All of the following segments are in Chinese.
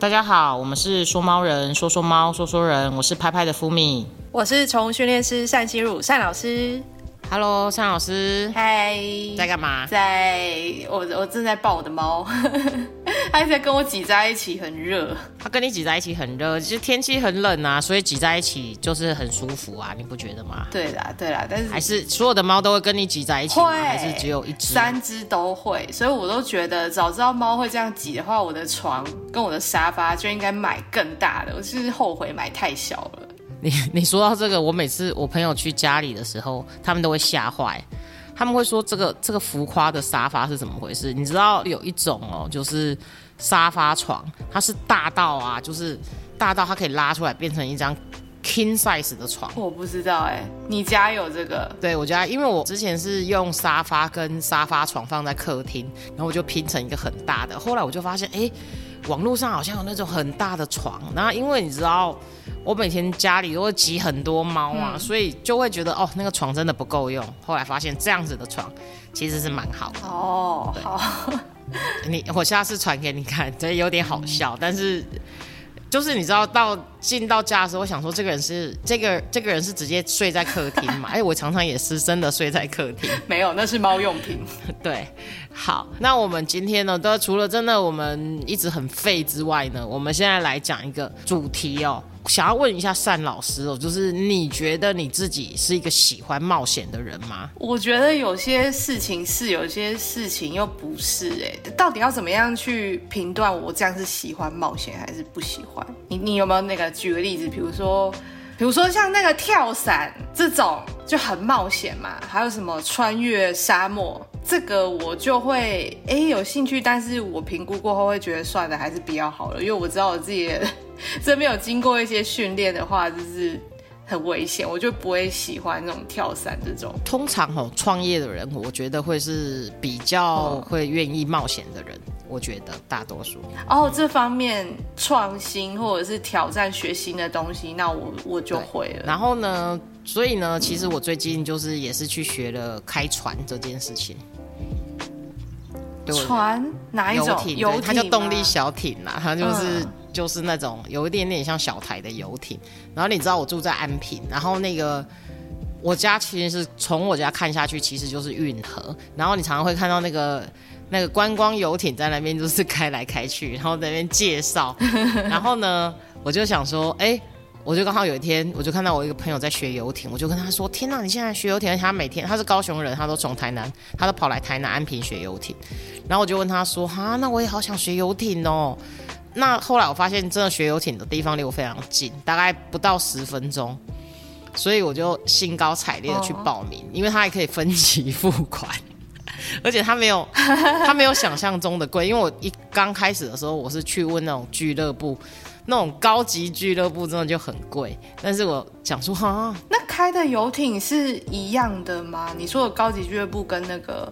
大家好，我们是说猫人，说说猫，说说人，我是拍拍的福米。我是宠物训练师单心如单老师。Hello，单老师，嗨，在干嘛？在我我正在抱我的猫，它一直在跟我挤在一起，很热。它跟你挤在一起很热，其实天气很冷啊，所以挤在一起就是很舒服啊，你不觉得吗？对啦，对啦，但是还是所有的猫都会跟你挤在一起吗？还是只有一只？三只都会，所以我都觉得早知道猫会这样挤的话，我的床跟我的沙发就应该买更大的。我就是后悔买太小了。你 你说到这个，我每次我朋友去家里的时候，他们都会吓坏，他们会说这个这个浮夸的沙发是怎么回事？你知道有一种哦，就是沙发床，它是大到啊，就是大到它可以拉出来变成一张 king size 的床。我不知道哎、你家有这个？对我家，因为我之前是用沙发跟沙发床放在客厅，然后我就拼成一个很大的。后来我就发现，哎，网络上好像有那种很大的床。然后因为你知道，我每天家里都会挤很多猫啊，所以就会觉得哦，那个床真的不够用。后来发现这样子的床其实是蛮好的。哦，好，你我下次传给你看，这有点好笑，但是。就是你知道到进到家的时候，我想说这个人是这个这个人是直接睡在客厅嘛？哎，我常常也是真的睡在客厅。没有，那是猫用品。对，好，那我们今天呢，都除了真的我们一直很废之外呢，我们现在来讲一个主题哦。想要问一下单老师哦，就是你觉得你自己是一个喜欢冒险的人吗？我觉得有些事情是，有些事情又不是、哎，到底要怎么样去评断我这样是喜欢冒险还是不喜欢？你你有没有那个举个例子？比如说，比如说像那个跳伞这种就很冒险嘛，还有什么穿越沙漠，这个我就会哎、有兴趣，但是我评估过后会觉得算了，还是比较好了，因为我知道我自己的这没有经过一些训练的话，就是很危险，我就不会喜欢那种跳伞这种。通常哦，创业的人，我觉得会是比较会愿意冒险的人。我觉得大多数哦，这方面创新或者是挑战学新的东西，那我我就会了。然后呢，所以呢，其实我最近就是也是去学了开船这件事情。船哪一种？游艇，游艇对它叫动力小艇啦，它就是、嗯就是那种有一点点像小台的游艇。然后你知道我住在安平，然后那个我家其实是从我家看下去，其实就是运河。然后你常常会看到那个那个观光游艇在那边就是开来开去，然后在那边介绍。然后呢，我就想说，哎、我就刚好有一天，我就看到我一个朋友在学游艇，我就跟他说：“天哪，你现在学游艇！”而且他每天他是高雄人，他都从台南，他都跑来台南安平学游艇。然后我就问他说：“哈，那我也好想学游艇哦。”那后来我发现，真的学游艇的地方离我非常近，大概不到十分钟，所以我就兴高采烈的去报名，因为它还可以分期付款。而且它没有，它没有想象中的贵。因为我一刚开始的时候，我是去问那种俱乐部，那种高级俱乐部真的就很贵。但是我想说，哈，那开的游艇是一样的吗？你说的高级俱乐部跟那个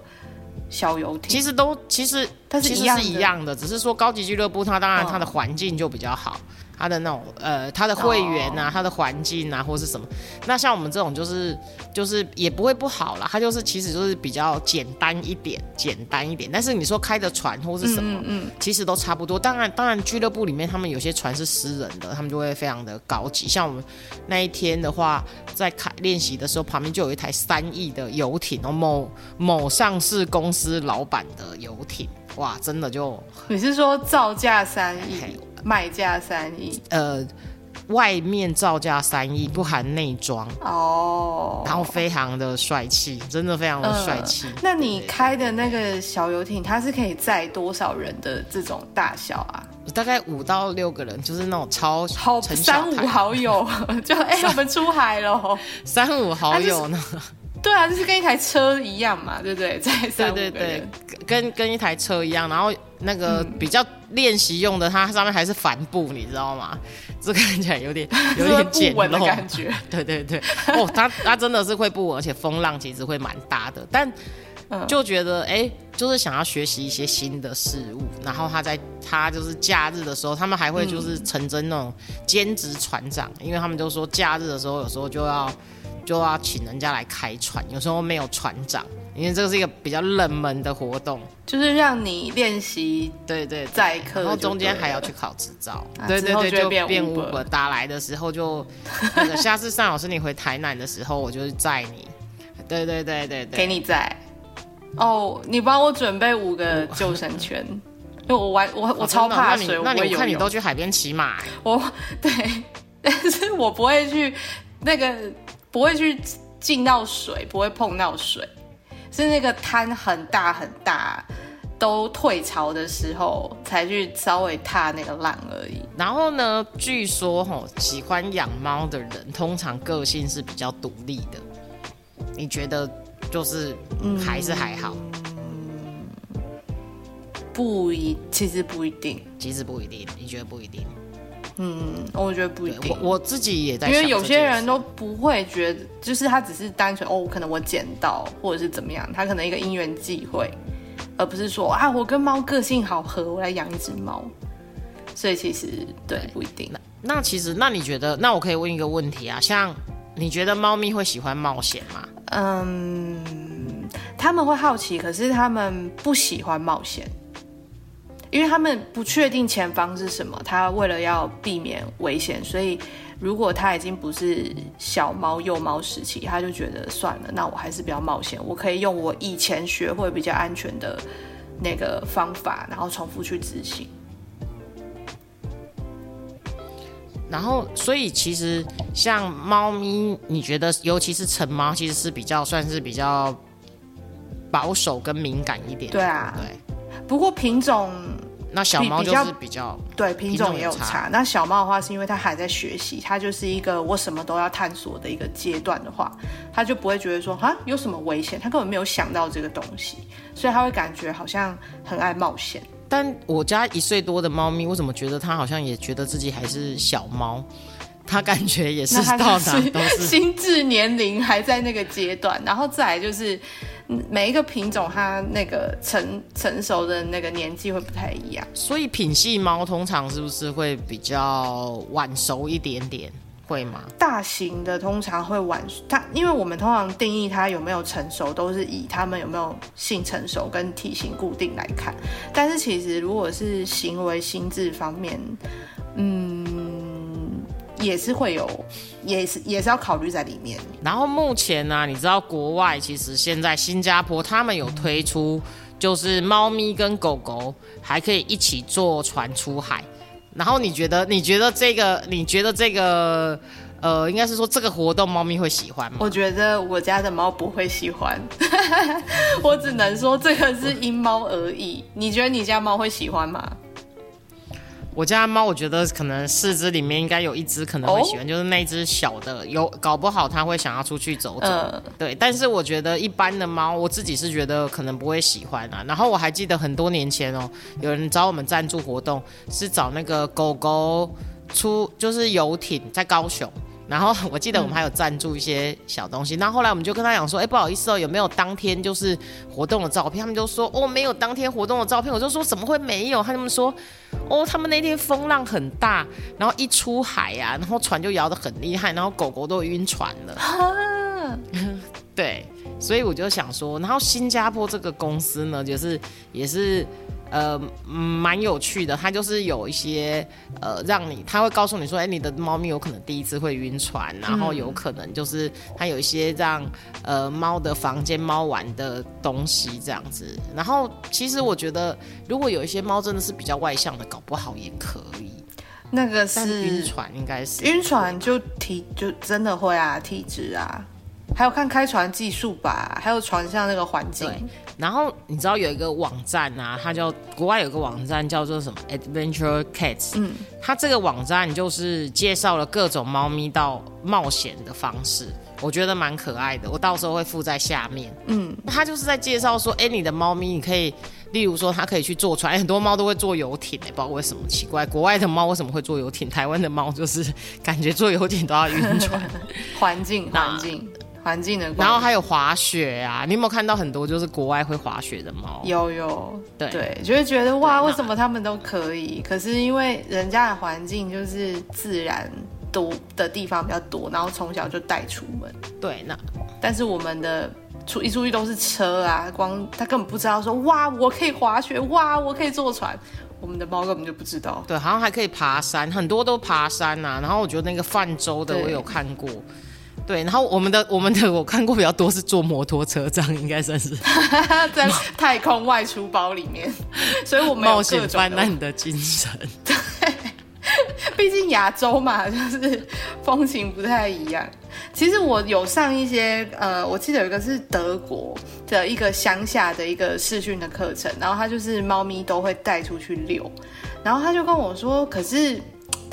小游艇，其实都其实它是其实一样的是一样的，只是说高级俱乐部它当然嗯它的环境就比较好，它的那种呃它的会员啊，它的环境啊或是什么。那像我们这种就是就是也不会不好啦，它就是其实就是比较简单一点，简单一点。但是你说开的船或是什么，嗯其实都差不多。当然当然俱乐部里面他们有些船是私人的，他们就会非常的高级。像我们那一天的话，在开练习的时候，旁边就有一台三亿的游艇哦，某某上市公司老板的游艇，哇，真的就你是说造价三亿嘿，卖价三亿？呃，外面造价三亿，不含内装，哦，然后非常的帅气，真的非常的帅气。那你开的那个小游艇，它是可以载多少人的这种大小啊？大概五到六个人，就是那种超好，成小三五好友，就哎、我们出海了。三五好友呢，对啊，就是跟一台车一样嘛，对不对？在对对对，跟跟一台车一样，然后那个嗯比较练习用的，它上面还是帆布，你知道吗？这看起来有点 有点简陋，感觉。对对对，哦，它它真的是会不稳，而且风浪其实会蛮大的，但嗯就觉得哎、就是想要学习一些新的事物，然后他在他就是假日的时候，他们还会就是成真那种兼职船长，因为他们就说假日的时候有时候就要就要请人家来开船，有时候没有船长，因为这个是一个比较冷门的活动。就是让你练习对对对载客然后中间还要去考执照啊，对对对，就会变就变 Uber Uber。打来的时候就那个下次尚老师你回台南的时候，我就是载你。对对对对对，给你在。哦，你帮我准备五个救生圈，因为我玩我我哦超怕水，我那你看你都去海边骑马、欸我 对，但是我不会去那个不会去进到水，不会碰到水，是那个滩很大很大，都退潮的时候才去稍微踏那个浪而已。然后呢，据说吼喜欢养猫的人通常个性是比较独立的，你觉得就是还是还好？嗯不一，其实不一定。其实不一定，你觉得不一定？嗯，我觉得不一定我。我自己也在因为有些人都不会觉得，就是他只是单纯哦，可能我捡到或者是怎么样，他可能一个因缘际会，而不是说啊，我跟猫个性好合，我来养一只猫。所以其实对不一定。那其实，那你觉得，那我可以问一个问题啊，像你觉得猫咪会喜欢冒险吗？嗯，他们会好奇，可是他们不喜欢冒险，因为他们不确定前方是什么。他为了要避免危险，所以如果他已经不是小猫幼猫时期，他就觉得算了，那我还是不要冒险，我可以用我以前学会比较安全的那个方法，然后重复去执行。然后，所以其实像猫咪，你觉得尤其是成猫，其实是比较算是比较保守跟敏感一点。对啊对。不过品种那小猫就是比较对品种也有差差。那小猫的话，是因为它还在学习，它就是一个我什么都要探索的一个阶段的话，它就不会觉得说啊有什么危险，它根本没有想到这个东西，所以它会感觉好像很爱冒险。但我家一岁多的猫咪，我怎么觉得它好像也觉得自己还是小猫？它感觉也是它到就哪都是。心智年龄还在那个阶段，然后再来就是嗯每一个品种它那个成成熟的那个年纪会不太一样。所以品系猫通常是不是会比较晚熟一点点？会吗？大型的通常会晚，它因为我们通常定义它有没有成熟，都是以它们有没有性成熟跟体型固定来看。但是其实如果是行为心智方面，嗯，也是会有，也是也是要考虑在里面。然后目前呢、你知道国外其实现在新加坡他们有推出，就是猫咪跟狗狗还可以一起坐船出海。然后你觉得，你觉得这个，你觉得这个，呃，应该是说这个活动猫咪会喜欢吗？我觉得我家的猫不会喜欢，我只能说这个是因猫而异。你觉得你家猫会喜欢吗？我家的猫，我觉得可能四只里面应该有一只可能会喜欢，就是那只小的，有搞不好它会想要出去走走。嗯对，但是我觉得一般的猫，我自己是觉得可能不会喜欢啊。然后我还记得很多年前哦，有人找我们赞助活动，是找那个狗狗出，就是游艇在高雄。然后我记得我们还有赞助一些小东西，那、后来我们就跟他讲说，哎，不好意思哦，有没有当天就是活动的照片？他们就说，哦，没有当天活动的照片。我就说怎么会没有？他们说，哦，他们那天风浪很大，然后一出海呀、然后船就摇得很厉害，然后狗狗都晕船了。啊，对，所以我就想说，然后新加坡这个公司呢，就是也是呃嗯蛮有趣的，它就是有一些呃让你，它会告诉你说，哎，你的猫咪有可能第一次会晕船，然后有可能就是它有一些让呃猫的房间猫玩的东西这样子。然后其实我觉得，如果有一些猫真的是比较外向的，搞不好也可以，那个是晕船应该是晕船就体就真的会啊，体质啊，还有看开船技术吧，还有船上那个环境。对，然后你知道有一个网站啊，它叫国外有个网站叫做什么 Adventure Cats，嗯，它这个网站就是介绍了各种猫咪到冒险的方式，我觉得蛮可爱的，我到时候会附在下面。嗯，它就是在介绍说，哎，你的猫咪你可以，例如说它可以去坐船，诶 很多猫都会坐游艇，哎，不知道为什么奇怪，国外的猫为什么会坐游艇？台湾的猫就是感觉坐游艇都要晕船。环境那环境环境的关系，然后还有滑雪啊，你有没有看到很多就是国外会滑雪的猫？有有对对，就会觉得哇，为什么他们都可以？可是因为人家的环境就是自然多的地方比较多，然后从小就带出门，对，那但是我们的出一出去都是车啊，光他根本不知道说哇，我可以滑雪，哇，我可以坐船。我们的猫根本就不知道。对，好像还可以爬山，很多都爬山呐、然后我觉得那个泛舟的我有看过。对，然后我们的我们的我看过比较多是坐摩托车，这样应该算是 在太空外出包里面，所以我们有冒险各种的泛滥的精神。对毕竟亚洲嘛，就是风情不太一样。其实我有上一些，呃，我记得有一个是德国的一个乡下的一个视讯的课程，然后他就是猫咪都会带出去遛，然后他就跟我说，可是。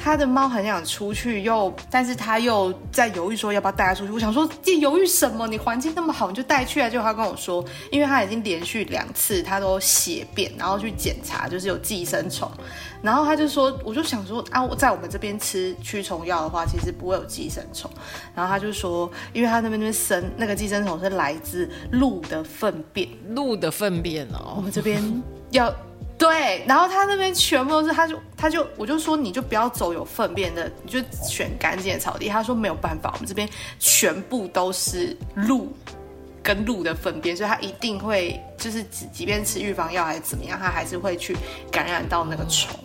他的猫很想出去，又但是他又在犹豫说要不要带它出去。我想说，这犹豫什么？你环境那么好，你就带去啊！结果他跟我说，因为他已经连续两次他都血便，然后去检查，就是有寄生虫。然后他就说，我就想说啊，我在我们这边吃驱虫药的话，其实不会有寄生虫。然后他就说，因为他那边那边生那个寄生虫是来自鹿的粪便，鹿的粪便哦我哦，们这边要对，然后他那边全部都是，他就他就我就说你就不要走有粪便的，你就选干净的草地。他说没有办法，我们这边全部都是鹿跟鹿的粪便，所以他一定会就是即即便吃预防药还是怎么样，他还是会去感染到那个虫。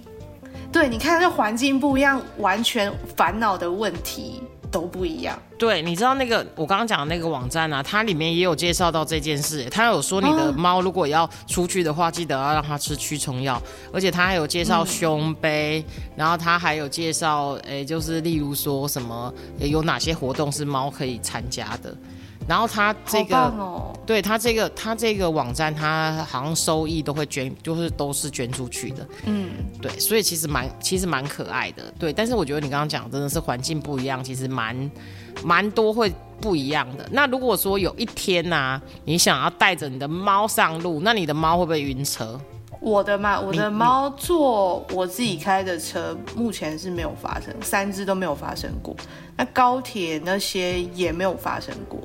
对，你看这环境不一样，完全烦恼的问题都不一样。对，你知道那个我刚刚讲的那个网站啊，它里面也有介绍到这件事。它有说你的哦猫如果要出去的话，记得要让它吃驱虫药，而且它还有介绍胸杯，然后它还有介绍，诶，就是例如说什么诶有哪些活动是猫可以参加的。然后他这个哦！对他这个他这个网站，他好像收益都会捐，就是都是捐出去的。嗯，对，所以其实蛮其实蛮可爱的。对，但是我觉得你刚刚讲真的是环境不一样，其实蛮蛮多会不一样的。那如果说有一天呐、你想要带着你的猫上路，那你的猫会不会晕车？我的嘛，我的猫坐我自己开的车，目前是没有发生，三只都没有发生过。那高铁那些也没有发生过。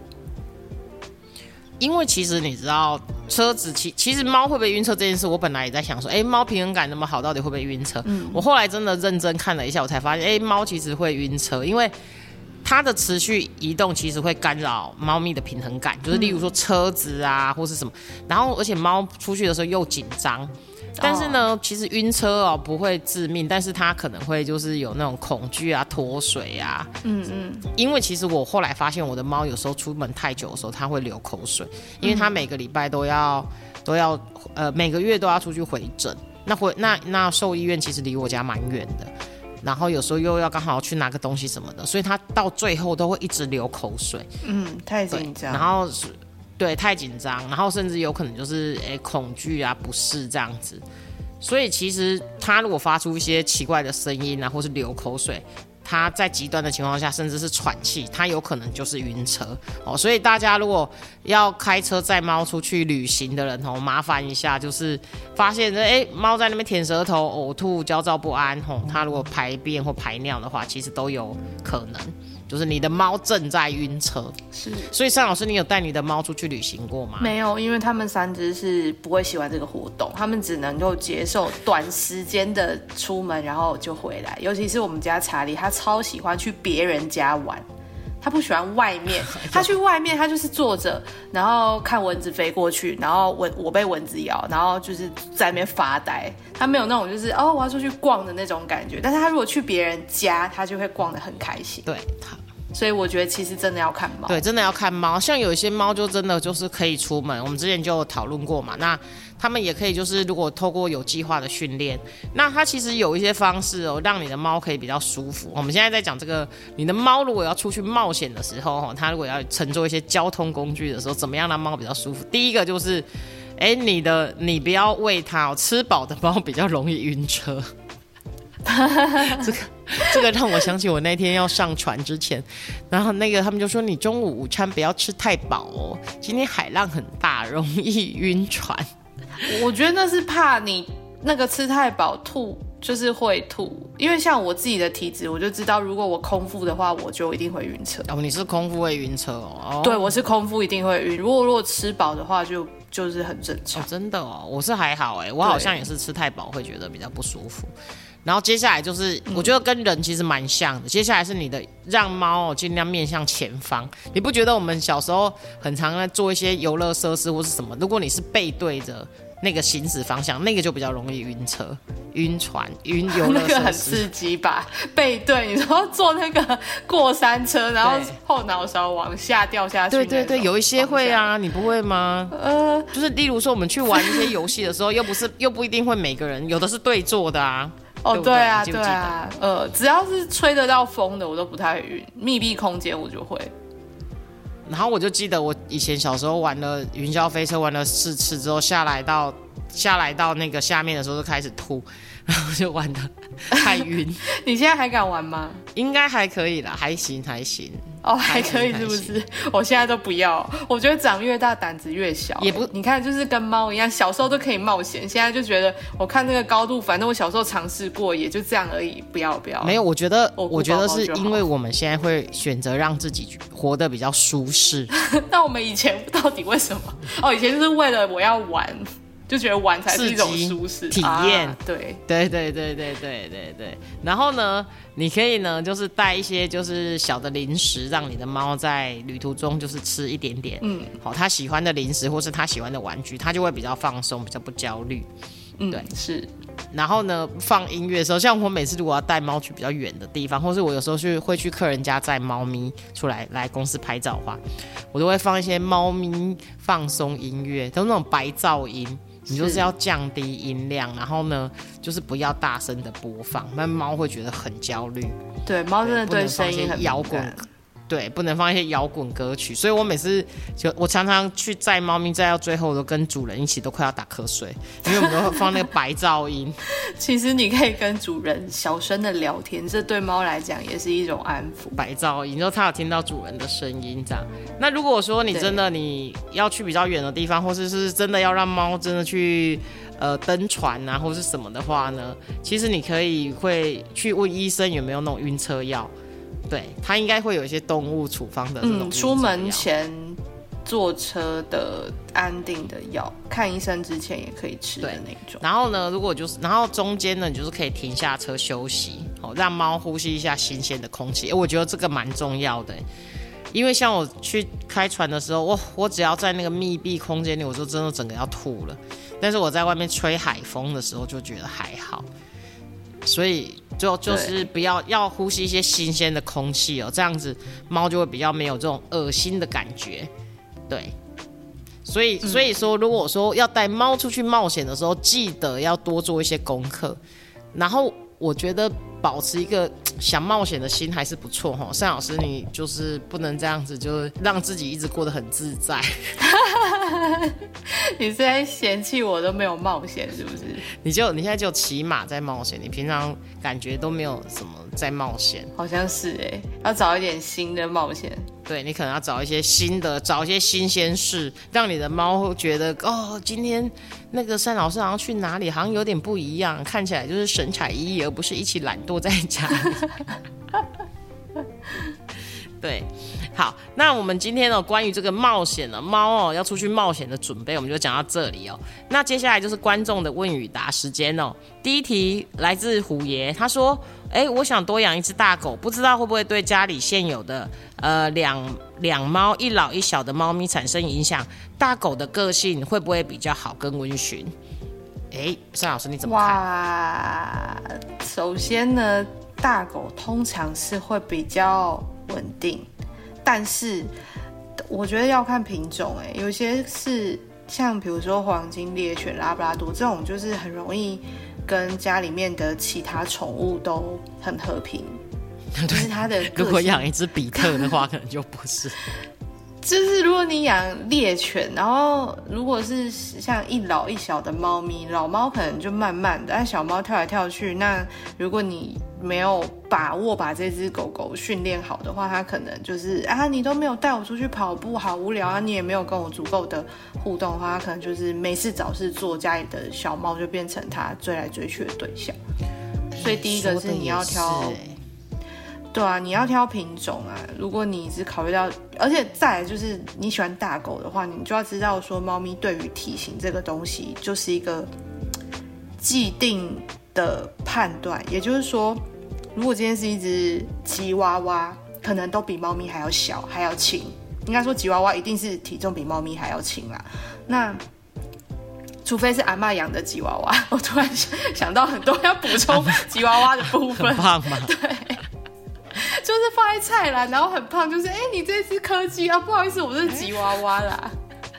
因为其实你知道，车子其其实猫会不会晕车这件事，我本来也在想说，哎，猫平衡感那么好，到底会不会晕车？我后来真的认真看了一下，我才发现，哎，猫其实会晕车，因为它的持续移动其实会干扰猫咪的平衡感，就是例如说车子啊，或是什么，然后而且猫出去的时候又紧张。但是呢，其实晕车哦不会致命，但是它可能会就是有那种恐惧啊、脱水啊，嗯嗯，因为其实我后来发现，我的猫有时候出门太久的时候，它会流口水，因为它每个礼拜都要都要呃每个月都要出去回诊。那回那那兽医院其实离我家蛮远的，然后有时候又要刚好去拿个东西什么的，所以它到最后都会一直流口水。嗯，太紧，张。然后是对太紧张，然后甚至有可能就是诶、恐惧啊、不适这样子。所以其实它如果发出一些奇怪的声音啊，或是流口水，它在极端的情况下，甚至是喘气，它有可能就是晕车哦。所以大家如果要开车载猫出去旅行的人哦，麻烦一下，就是发现这诶猫在那边舔舌头、呕吐、焦躁不安吼，它如果排便或排尿的话，其实都有可能。就是你的猫正在晕车，是所以尚老师，你有带你的猫出去旅行过吗？没有，因为他们三只是不会喜欢这个活动，他们只能够接受短时间的出门，然后就回来。尤其是我们家查理，他超喜欢去别人家玩。他不喜欢外面，他去外面，他就是坐着，然后看蚊子飞过去，然后蚊我被蚊子咬，然后就是在那边发呆。他没有那种就是哦我要出去逛的那种感觉，但是他如果去别人家，他就会逛得很开心。对它，所以我觉得其实真的要看猫。对，真的要看猫。像有一些猫就真的就是可以出门，我们之前就讨论过嘛。那他们也可以就是如果透过有计划的训练，那它其实有一些方式哦，让你的猫可以比较舒服。我们现在在讲这个，你的猫如果要出去冒险的时候，哈，它如果要乘坐一些交通工具的时候，怎么样让猫比较舒服？第一个就是。哎，你的你不要喂它哦，吃饱的猫比较容易晕车。这个这个让我想起我那天要上船之前，然后那个他们就说你中午午餐不要吃太饱哦，今天海浪很大，容易晕船。我觉得那是怕你那个吃太饱吐，就是会吐。因为像我自己的体质，我就知道，如果我空腹的话，我就一定会晕车。哦，你是空腹会晕车哦？哦对，我是空腹一定会晕。如果如果吃饱的话就，就是很正常。哦，真的哦，我是还好哎，我好像也是吃太饱会觉得比较不舒服。然后接下来就是，我觉得跟人其实蛮像的。接下来是你的让猫哦尽量面向前方。你不觉得我们小时候很常在做一些游乐设施或是什么？如果你是背对着那个行驶方向，那个就比较容易晕车、晕船、晕游乐 那个很。刺激吧？背对，你说坐那个过山车，然后对后脑勺往下掉下去。对对对，有一些会啊，你不会吗？呃，就是例如说，我们去玩一些游戏的时候，又不是又不一定会每个人，有的是对坐的啊。哦，对对对啊，对啊，呃，只要是吹得到风的，我都不太晕。密闭空间我就会。然后我就记得我以前小时候玩了云霄飞车，玩了四次之后下来到下来到那个下面的时候就开始吐，然后就玩的太晕，你现在还敢玩吗？应该还可以啦，还行还行，哦，还还可以是不是？我现在都不要，我觉得长越大胆子越小。也不你看，就是跟猫一样，小时候都可以冒险，现在就觉得我看那个高度，反正我小时候尝试过，也就这样而已，不要不要。没有，我觉得我觉得是因为我们现在会选择让自己活得比较舒适，那我们以前到底为什么？哦，以前就是为了我要玩，就觉得玩才是一种舒适体验啊对，对对对对对对对。然后呢，你可以呢，就是带一些就是小的零食，让你的猫在旅途中就是吃一点点，嗯好、它喜欢的零食或是它喜欢的玩具，它就会比较放松，比较不焦虑。嗯，对是，然后呢，放音乐的时候，像我每次如果要带猫去比较远的地方，或是我有时候去会去客人家载猫咪出来来公司拍照的话，我都会放一些猫咪放松音乐，都那种白噪音。你就是是要降低音量，然后呢，就是不要大声的播放，那猫会觉得很焦虑。对，猫真的不能放一些声音很敏摇滚感对，不能放一些摇滚歌曲，所以我每次就我常常去载猫咪，载到最后，我都跟主人一起都快要打瞌睡，因为我们都会放那个白噪音。其实你可以跟主人小声的聊天，这对猫来讲也是一种安抚。白噪音，然后它有听到主人的声音这样。那如果说你真的你要去比较远的地方，或是是真的要让猫真的去呃登船啊，或是什么的话呢，其实你可以会去问医生有没有那种晕车药，对，它应该会有一些动物处方的这种嗯，出门前坐车的安定的药，看医生之前也可以吃的对那种。然后呢，如果就是，然后中间呢，你就是可以停下车休息，哦，让猫呼吸一下新鲜的空气。诶我觉得这个蛮重要的，因为像我去开船的时候，我我只要在那个密闭空间里，我就真的整个要吐了。但是我在外面吹海风的时候，就觉得还好。所以就就是不要要呼吸一些新鲜的空气哦，这样子猫就会比较没有这种恶心的感觉。对，所以所以说，如果说要带猫出去冒险的时候，记得要多做一些功课。然后我觉得保持一个想冒险的心还是不错哈。单老师，你就是不能这样子，就是让自己一直过得很自在。你是在嫌弃我都没有冒险是不是？你就你现在就骑马在冒险，你平常感觉都没有什么在冒险。好像是哎、要找一点新的冒险。对你可能要找一些新的，找一些新鲜事，让你的猫会觉得哦，今天那个单老师好像去哪里，好像有点不一样，看起来就是神采奕奕，而不是一起懒惰在家里。对，好，那我们今天呢，关于这个冒险的猫哦，要出去冒险的准备，我们就讲到这里哦。那接下来就是观众的问与答时间哦。第一题来自虎爷，他说：“哎，我想多养一只大狗，不知道会不会对家里现有的呃两两猫一老一小的猫咪产生影响？大狗的个性会不会比较好跟温驯？”哎，单老师你怎么看？哇，首先呢，大狗通常是会比较稳定，但是我觉得要看品种、哎，有些是像比如说黄金猎犬、拉布拉多这种，就是很容易跟家里面的其他宠物都很和平。就是它的如果养一只比特的话，可能就不是。就是如果你养猎犬，然后如果是像一老一小的猫咪，老猫可能就慢慢的，但小猫跳来跳去。那如果你没有把握把这只狗狗训练好的话，它可能就是啊，你都没有带我出去跑步，好无聊啊，你也没有跟我足够的互动的话，它可能就是没事找事做，家里的小猫就变成它追来追去的对象。所以第一个是你要挑哎对啊，你要挑品种啊。如果你只考虑到，而且再来就是你喜欢大狗的话，你就要知道说，猫咪对于体型这个东西就是一个既定的判断，也就是说，如果今天是一只吉娃娃，可能都比猫咪还要小，还要轻。应该说吉娃娃一定是体重比猫咪还要轻啦。那除非是阿妈养的吉娃娃，我突然想想到很多要补充吉娃娃的部分。很胖吗？对，就是放在菜篮，然后很胖，就是哎、你这只柯基啊，不好意思，我是吉娃娃啦。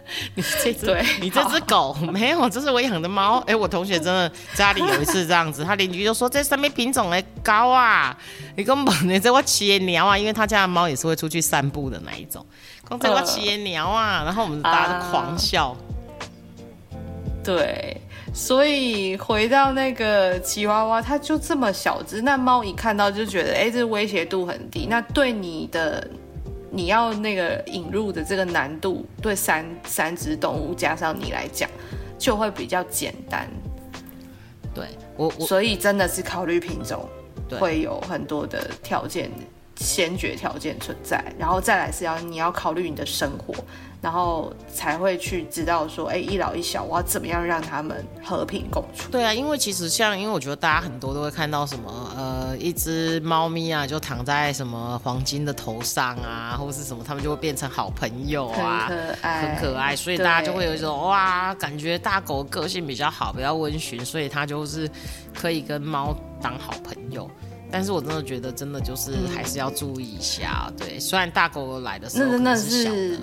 你这只 你这只狗没有，这是我养的猫。哎、我同学真的家里有一次这样子，他邻居就说这上面品种的高啊，你根本你这我骑的鸟啊，因为他家的猫也是会出去散步的那一种，光这我骑的鸟啊，然后我们大家就狂笑。对，所以回到那个吉娃娃，它就这么小只，那猫一看到就觉得，哎，这威胁度很低。那对你的你要那个引入的这个难度，对三三只动物加上你来讲，就会比较简单。对我我所以真的是考虑品种，对会有很多的条件。先决条件存在，然后再来是要你要考虑你的生活，然后才会去知道说，哎，一老一小，我要怎么样让他们和平共处。对啊，因为其实像，因为我觉得大家很多都会看到什么，呃，一只猫咪啊，就躺在什么黄金的头上啊，或是什么，他们就会变成好朋友啊，很可爱很可爱，所以大家就会有一种哇，感觉大狗个性比较好，比较温驯，所以它就是可以跟猫当好朋友。但是我真的觉得，真的就是还是要注意一下，对。虽然大狗狗来的时候那真的可能是小的是，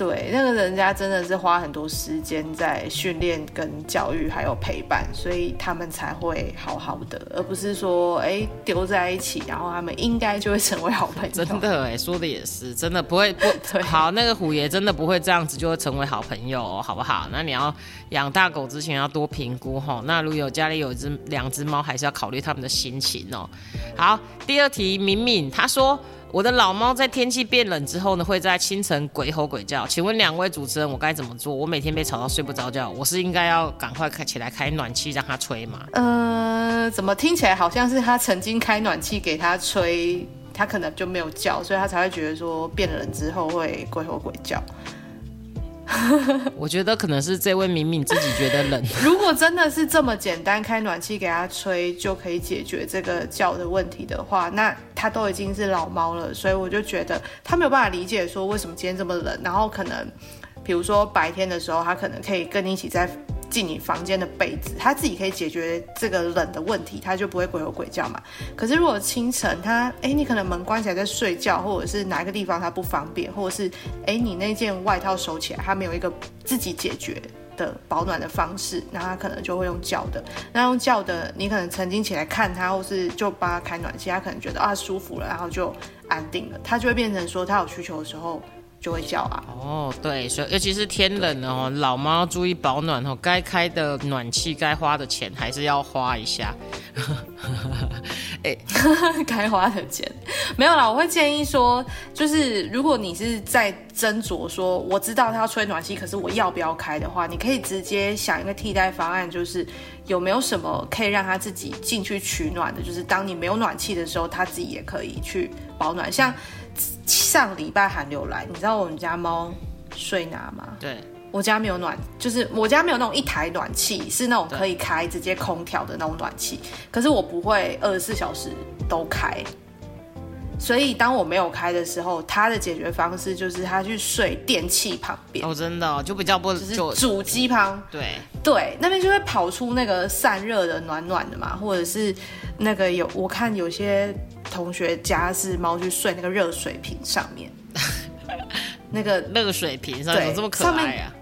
对，那个人家真的是花很多时间在训练、跟教育还有陪伴，所以他们才会好好的，而不是说哎丢在一起，然后他们应该就会成为好朋友。真的哎，说的也是，真的不会不 对好。那个虎爷真的不会这样子就会成为好朋友、哦，好不好？那你要养大狗之前要多评估哈。那如果有家里有一只两只猫，还是要考虑他们的心情哦。好，第二题，敏敏她说。我的老猫在天气变冷之后呢，会在清晨鬼吼鬼叫。请问两位主持人，我该怎么做？我每天被吵到睡不着觉，我是应该要赶快开起来开暖气让它吹吗？呃，怎么听起来好像是他曾经开暖气给他吹，他可能就没有叫，所以他才会觉得说变冷之后会鬼吼鬼叫。我觉得可能是这位敏敏自己觉得冷。如果真的是这么简单，开暖气给它吹就可以解决这个叫的问题的话，那它都已经是老猫了，所以我就觉得它没有办法理解说为什么今天这么冷，然后可能比如说白天的时候，它可能可以跟你一起在进你房间的被子，它自己可以解决这个冷的问题，它就不会鬼吼鬼叫嘛。可是如果清晨它，哎，你可能门关起来在睡觉，或者是哪一个地方它不方便，或者是哎你那件外套收起来，它没有一个自己解决的保暖的方式，那他可能就会用叫的。那用叫的，你可能曾经起来看他，或是就帮他开暖气，他可能觉得啊舒服了，然后就安定了，他就会变成说他有需求的时候就会叫啊。哦，对，所以尤其是天冷了哦，老猫要注意保暖哦，该开的暖气、该花的钱还是要花一下。哎 该花的钱没有啦，我会建议说，就是如果你是在斟酌说，我知道他要吹暖气，可是我要不要开的话，你可以直接想一个替代方案，就是有没有什么可以让他自己进去取暖的，就是当你没有暖气的时候，他自己也可以去保暖。像上礼拜寒流来，你知道我们家猫睡哪吗？对，我家没有暖，就是我家没有那种一台暖气，是那种可以开直接空调的那种暖气。可是我不会二十四小时都开，所以当我没有开的时候，它的解决方式就是它去睡电器旁边，哦，真的、哦、就比较不就是主机旁，对，对，那边就会跑出那个散热的暖暖的嘛，或者是那个有我看有些同学家是猫去睡那个热水瓶上面，那个热水瓶上对怎么这么可爱啊？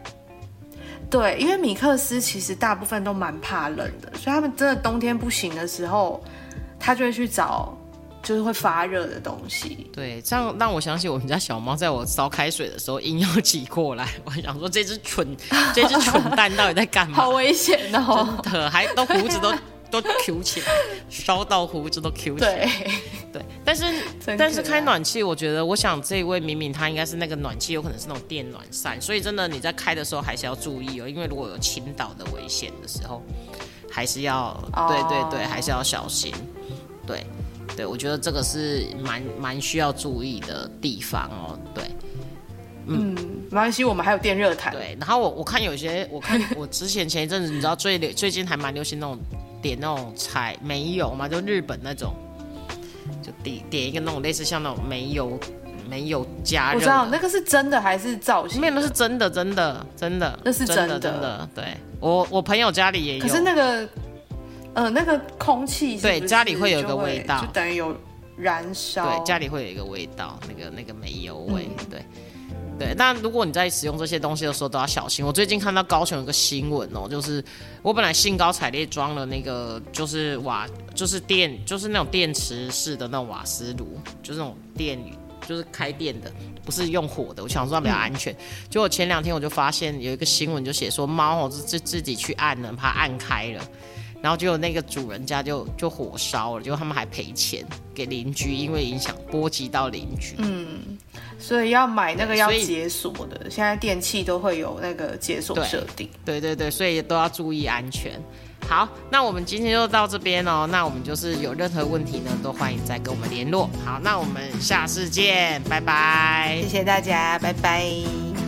对，因为米克斯其实大部分都蛮怕冷的，所以他们真的冬天不行的时候，他就会去找就是会发热的东西。对，这样让我想起我们家小猫在我烧开水的时候硬要挤过来，我想说这只蠢这只蠢蛋到底在干嘛 好？危险哦！真的，还都胡子都都 Q 起来，烧到胡子都 Q 起来。对，对，但是但是开暖气，我觉得，我想这一位明明他应该是那个暖气，有可能是那种电暖扇，所以真的你在开的时候还是要注意哦，因为如果有倾倒的危险的时候，还是要、哦对对对，还是要小心。对对，我觉得这个是蛮蛮需要注意的地方哦。对，嗯，没关系，我们还有电热毯。对，然后我我看有些，我看我之前前一阵子，你知道最流最近还蛮流行那种点那种柴煤油嘛，就日本那种，就点点一个那种类似像那种煤油煤油加热的。我知道那个是真的还是造型？没有，那是真的，真的，真的，那是真真的真的。对我我朋友家里也有，可是那个，呃，那个空气对家里会有一个味道就等于有燃烧。对，家里会有一个味道，那个那个煤油味，嗯对。对，但如果你在使用这些东西的时候都要小心。我最近看到高雄有个新闻哦，就是我本来兴高采烈装了那个，就是瓦，就是电，就是那种电池式的那种瓦斯炉，就是那种电，就是开电的，不是用火的。我想说比较安全。结果前两天我就发现有一个新闻，就写说猫哦自自自己去按了，怕按开了。然后结果那个主人家就就火烧了，结果他们还赔钱给邻居，因为影响波及到邻居。嗯所以要买那个要解锁的，现在电器都会有那个解锁对设定。对对对，所以都要注意安全。好，那我们今天就到这边哦。那我们就是有任何问题呢，都欢迎再跟我们联络。好，那我们下次见，拜拜谢。谢大家，拜拜。